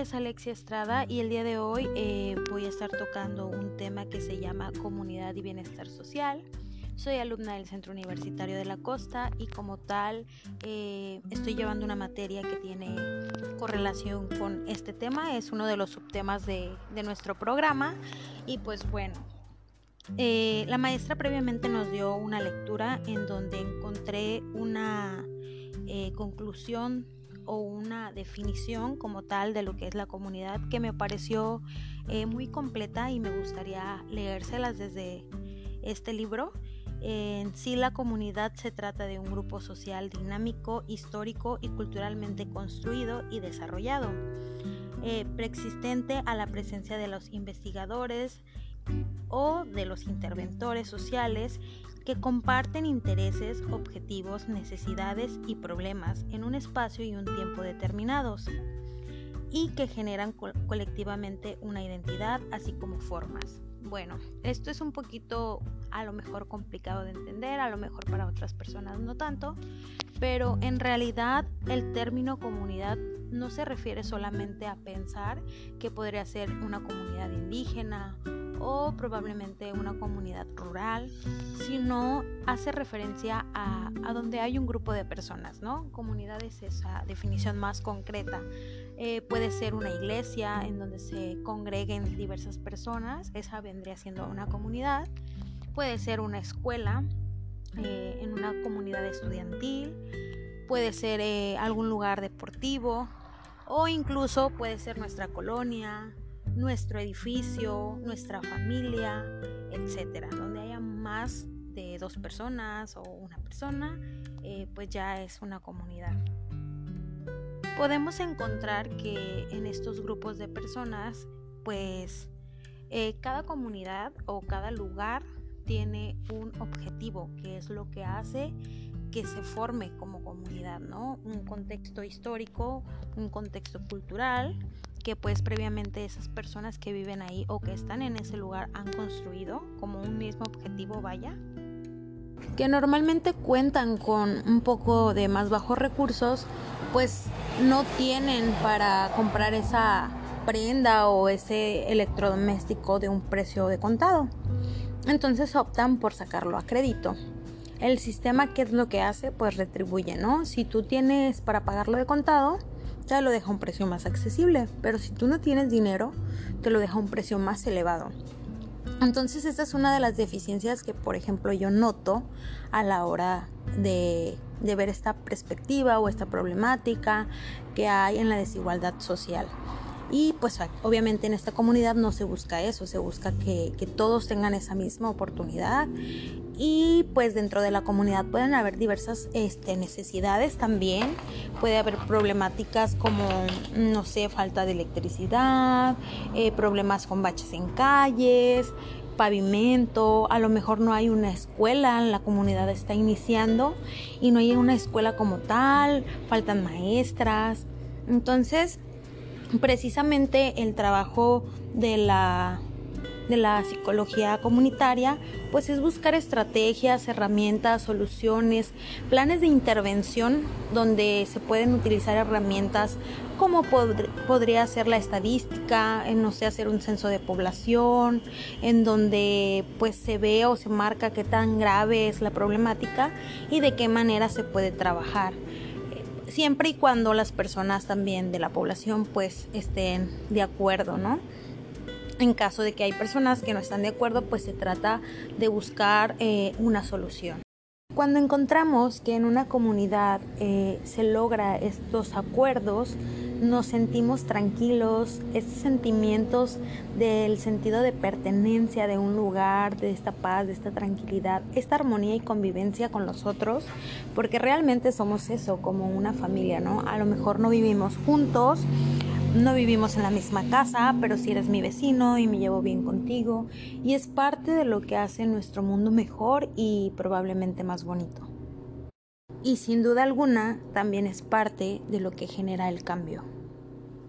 es Alexia Estrada y el día de hoy eh, voy a estar tocando un tema que se llama comunidad y bienestar social. Soy alumna del Centro Universitario de la Costa y como tal eh, estoy llevando una materia que tiene correlación con este tema. Es uno de los subtemas de, nuestro programa y pues bueno. Eh, la maestra previamente nos dio una lectura en donde encontré una conclusión o una definición como tal de lo que es la comunidad que me pareció eh, muy completa y me gustaría leérselas desde este libro. En sí la comunidad se trata de un grupo social dinámico, histórico y culturalmente construido y desarrollado, eh, preexistente a la presencia de los investigadores o de los interventores sociales que comparten intereses, objetivos, necesidades y problemas en un espacio y un tiempo determinados y que generan colectivamente una identidad así como formas. Bueno, esto es un poquito a lo mejor complicado de entender, a lo mejor para otras personas no tanto, pero en realidad el término comunidad no se refiere solamente a pensar que podría ser una comunidad indígena o probablemente una comunidad rural, sino hace referencia a, donde hay un grupo de personas, ¿no? Comunidad es esa definición más concreta. Eh, puede ser una iglesia en donde se congreguen diversas personas, esa vendría siendo una comunidad. Puede ser una escuela eh, en una comunidad estudiantil, puede ser eh, algún lugar deportivo o incluso puede ser nuestra colonia, nuestro edificio, nuestra familia, etcétera, donde haya más de dos personas o una persona, eh, pues ya es una comunidad. Podemos encontrar que en estos grupos de personas, pues eh, cada comunidad o cada lugar tiene un objetivo, que es lo que hace que se forme como comunidad, ¿no? Un contexto histórico, un contexto cultural, que pues previamente esas personas que viven ahí o que están en ese lugar han construido como un mismo objetivo, vaya. Que normalmente cuentan con un poco de más bajos recursos, pues no tienen para comprar esa prenda o ese electrodoméstico de un precio de contado. Entonces optan por sacarlo a crédito. El sistema, ¿qué es lo que hace? Pues retribuye, ¿no? Si tú tienes para pagarlo de contado, lo deja a un precio más accesible, pero si tú no tienes dinero, te lo deja a un precio más elevado. Entonces esta es una de las deficiencias que, por ejemplo, yo noto a la hora de, de ver esta perspectiva o esta problemática que hay en la desigualdad social. Y pues obviamente en esta comunidad no se busca eso, se busca que, que, todos tengan esa misma oportunidad y pues dentro de la comunidad pueden haber diversas este, necesidades también, puede haber problemáticas como, no sé, falta de electricidad, eh, problemas con baches en calles, pavimento, a lo mejor no hay una escuela, la comunidad está iniciando y no hay una escuela como tal, faltan maestras. Entonces, precisamente el trabajo de la de la psicología comunitaria, pues es buscar estrategias, herramientas, soluciones, planes de intervención donde se pueden utilizar herramientas como podría ser la estadística, en no sé, hacer un censo de población, en donde pues se ve o se marca qué tan grave es la problemática y de qué manera se puede trabajar siempre y cuando las personas también de la población pues estén de acuerdo, ¿no? En caso de que hay personas que no están de acuerdo, pues se trata de buscar eh, una solución. Cuando encontramos que en una comunidad eh, se logra estos acuerdos, nos sentimos tranquilos, estos sentimientos del sentido de pertenencia de un lugar, de esta paz, de esta tranquilidad, esta armonía y convivencia con los otros, porque realmente somos eso, como una familia, ¿no? A lo mejor no vivimos juntos, no vivimos en la misma casa, pero si eres mi vecino y me llevo bien contigo, y es parte de lo que hace nuestro mundo mejor y probablemente más bonito. Y sin duda alguna también es parte de lo que genera el cambio.